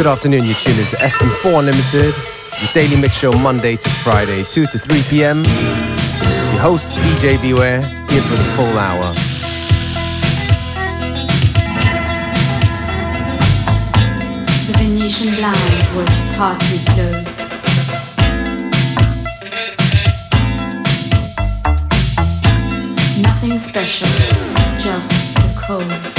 Good afternoon, you're tuning to FM4 Unlimited, the daily mix show Monday to Friday, 2 to 3 p.m. Your host, DJ Beware, here for the full hour. The Venetian blind was partly closed. Nothing special, just the cold.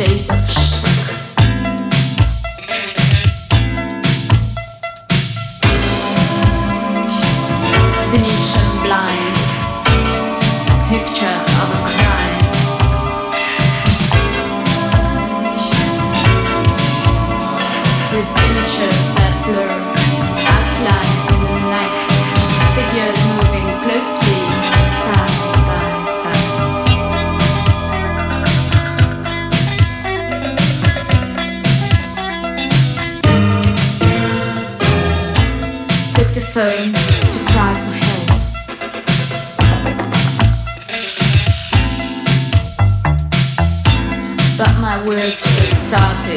state of shock. Where to start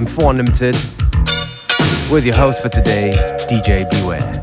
mix FM4 Unlimited with your host for today, DJ Beware.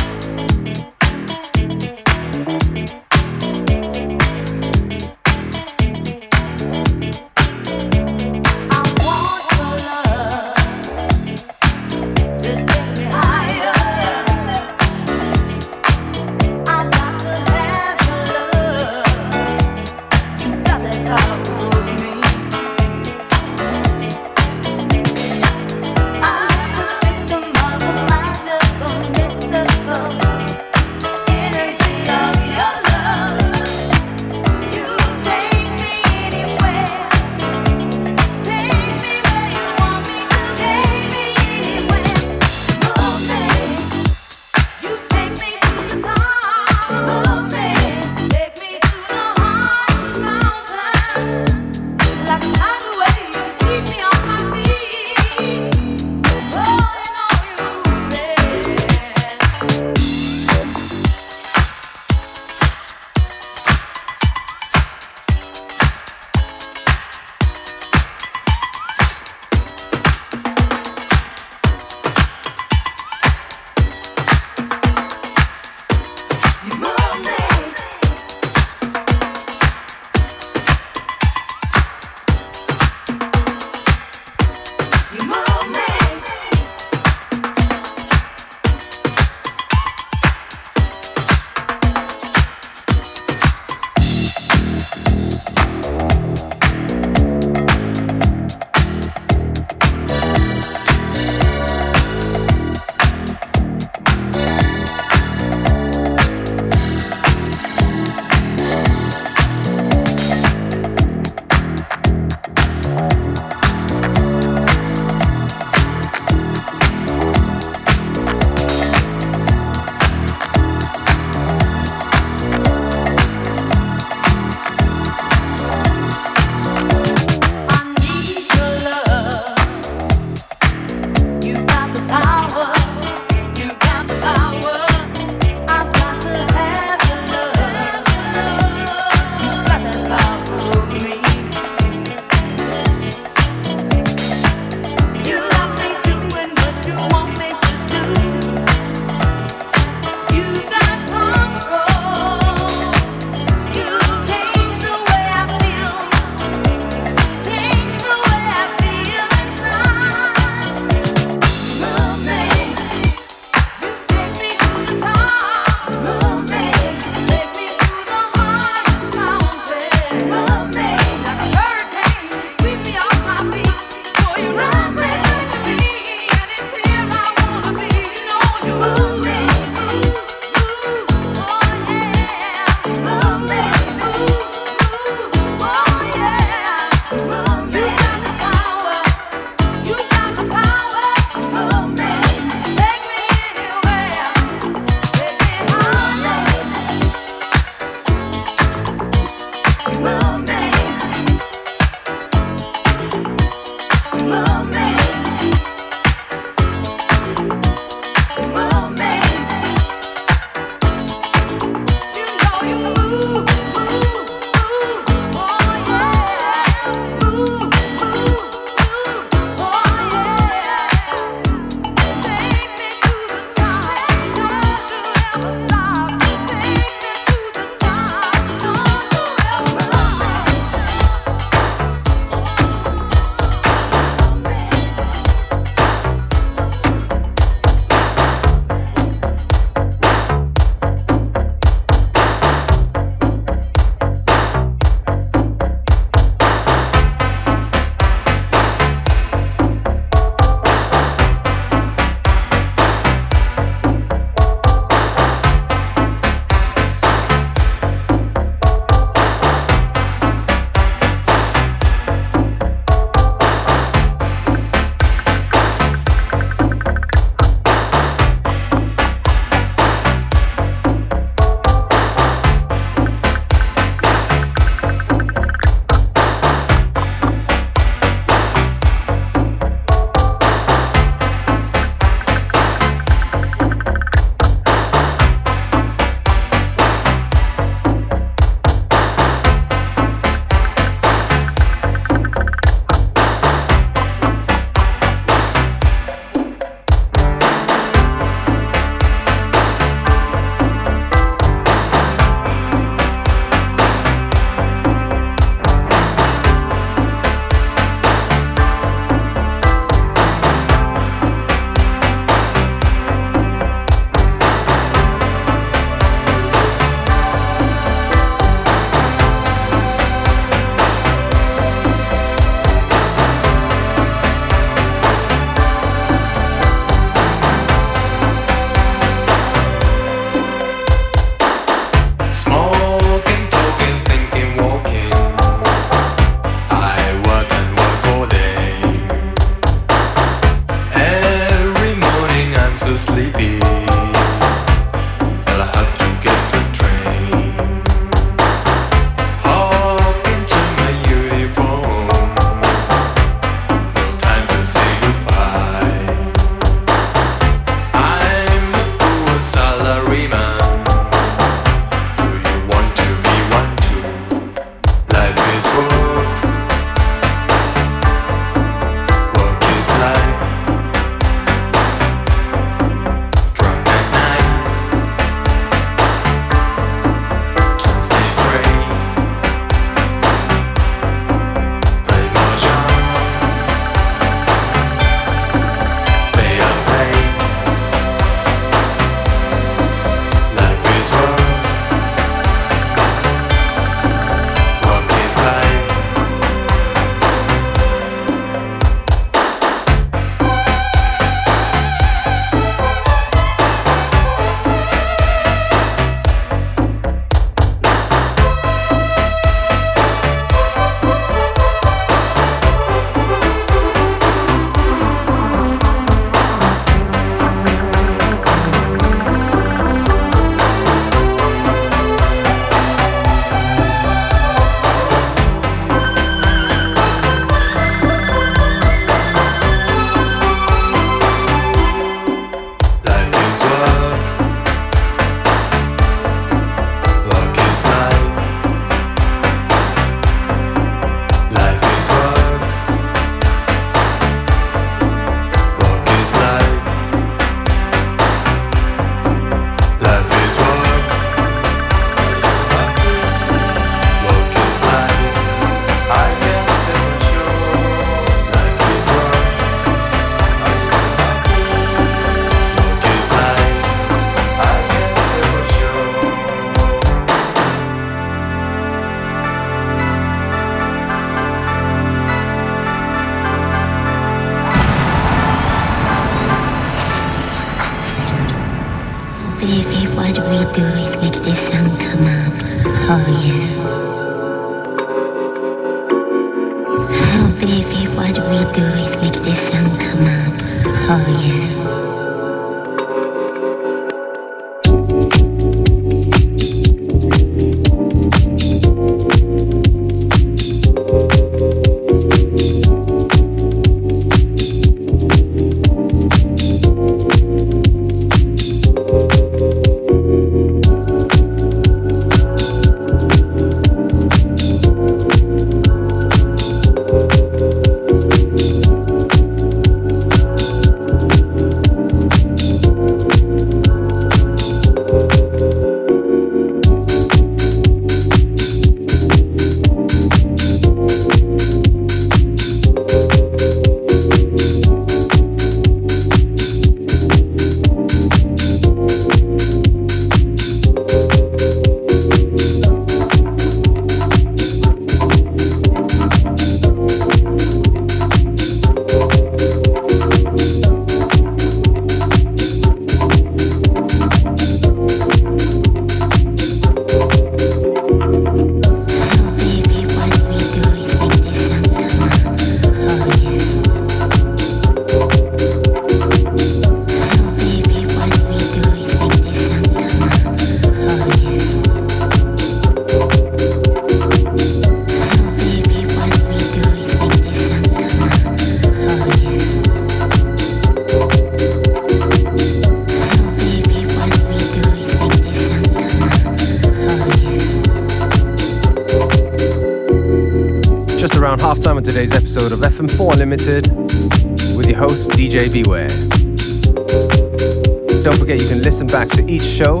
Back to each show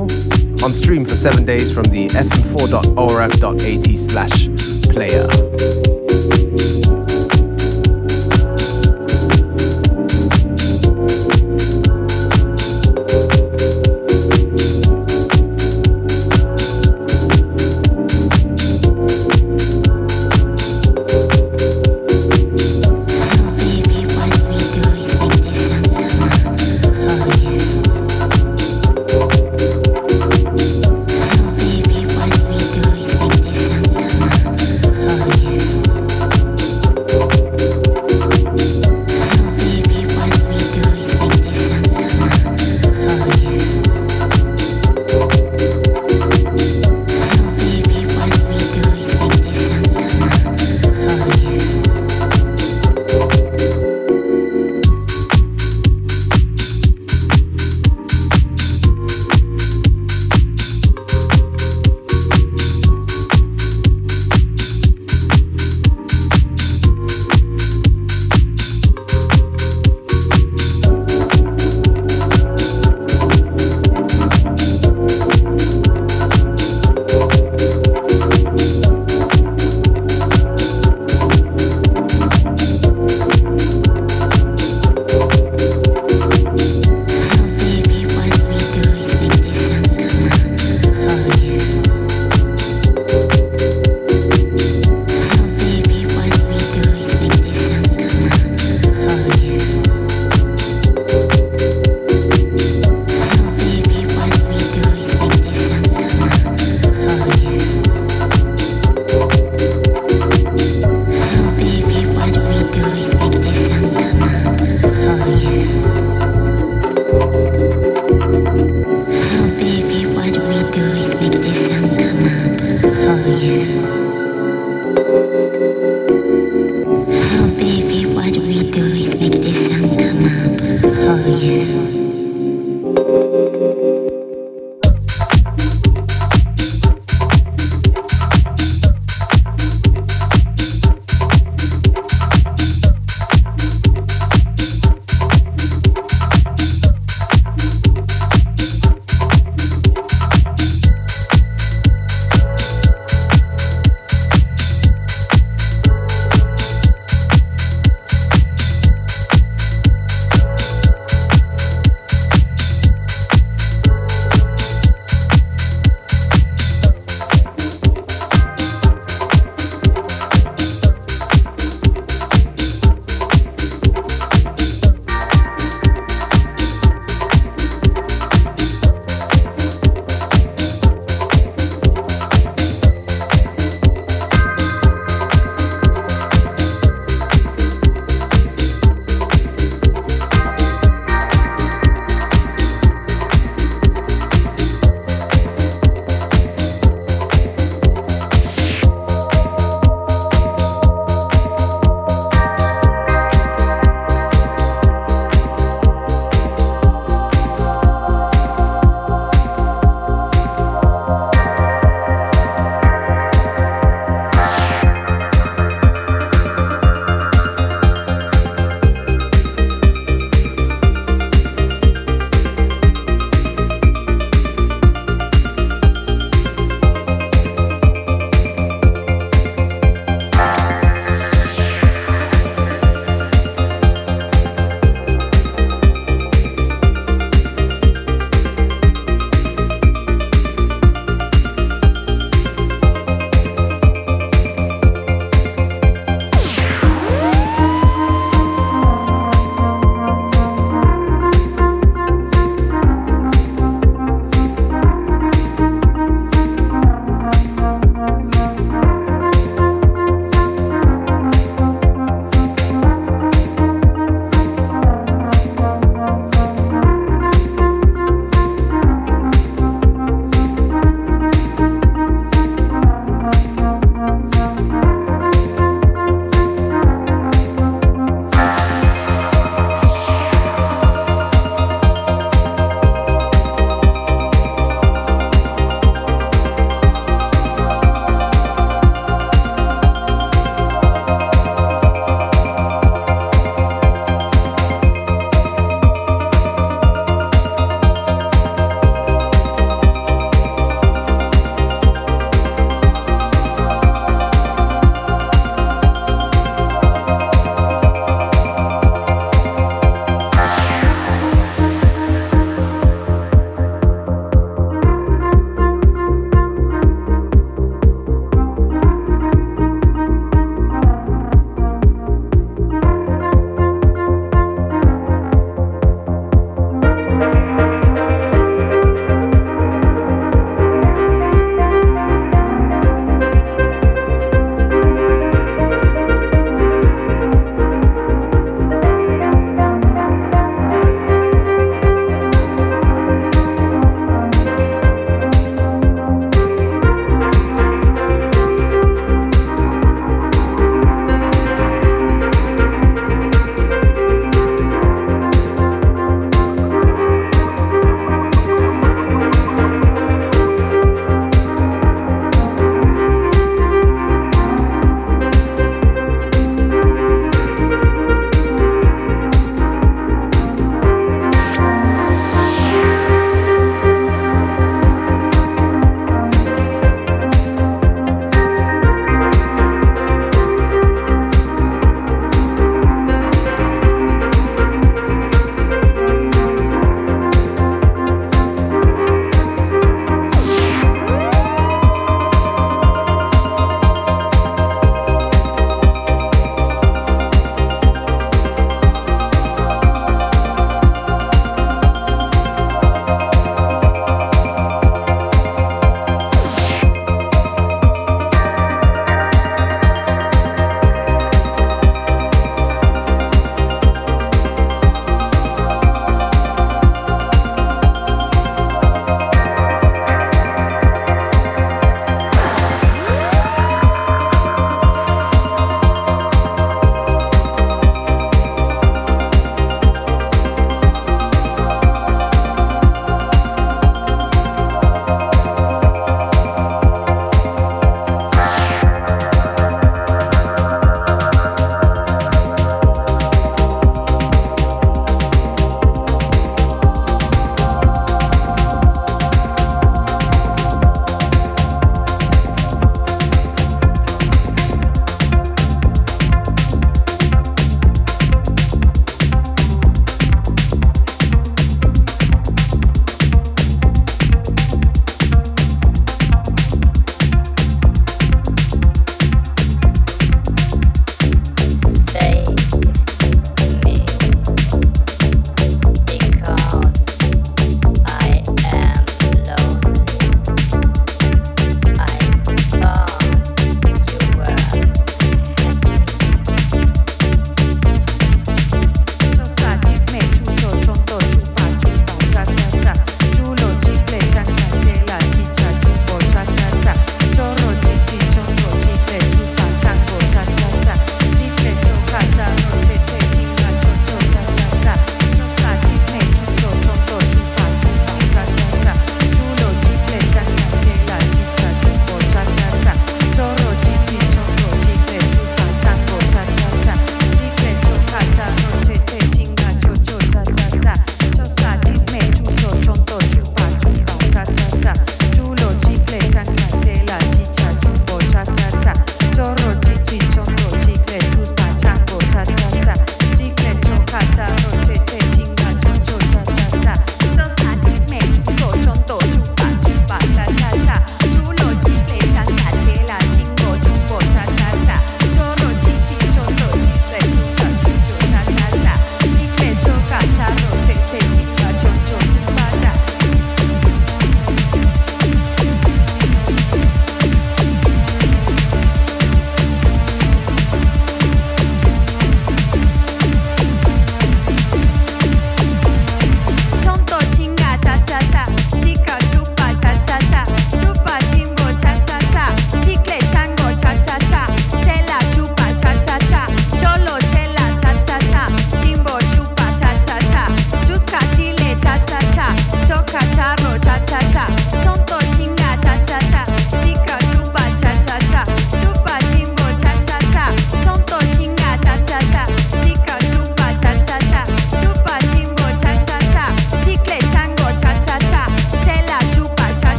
on stream for seven days from the fm4.orf.at slash player.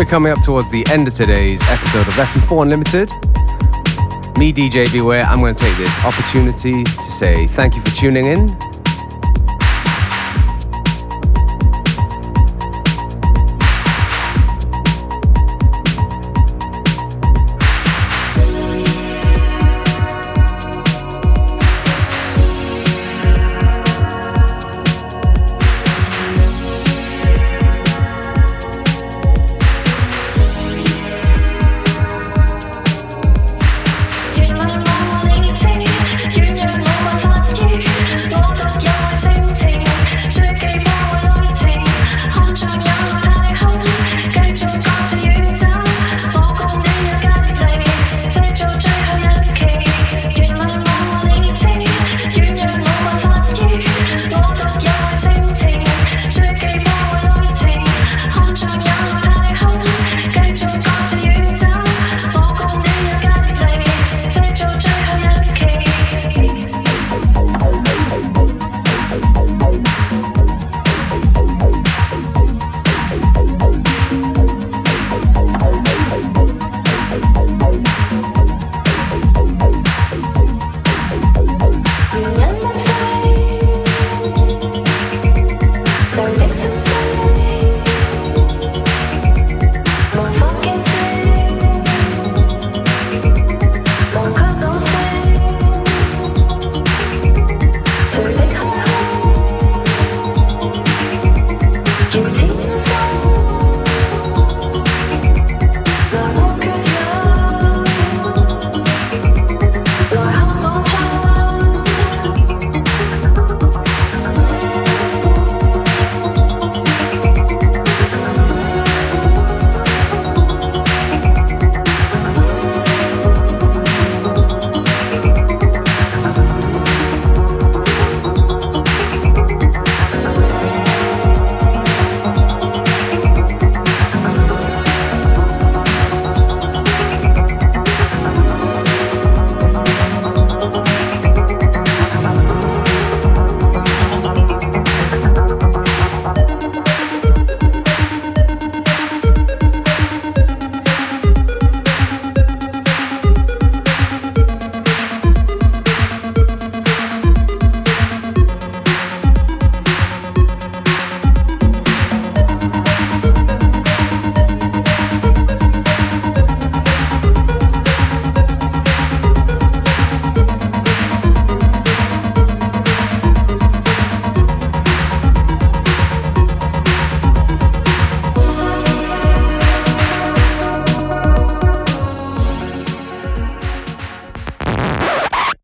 We're coming up towards the end of today's episode of FM4 Unlimited. Me, DJ Beware, I'm going to take this opportunity to say thank you for tuning in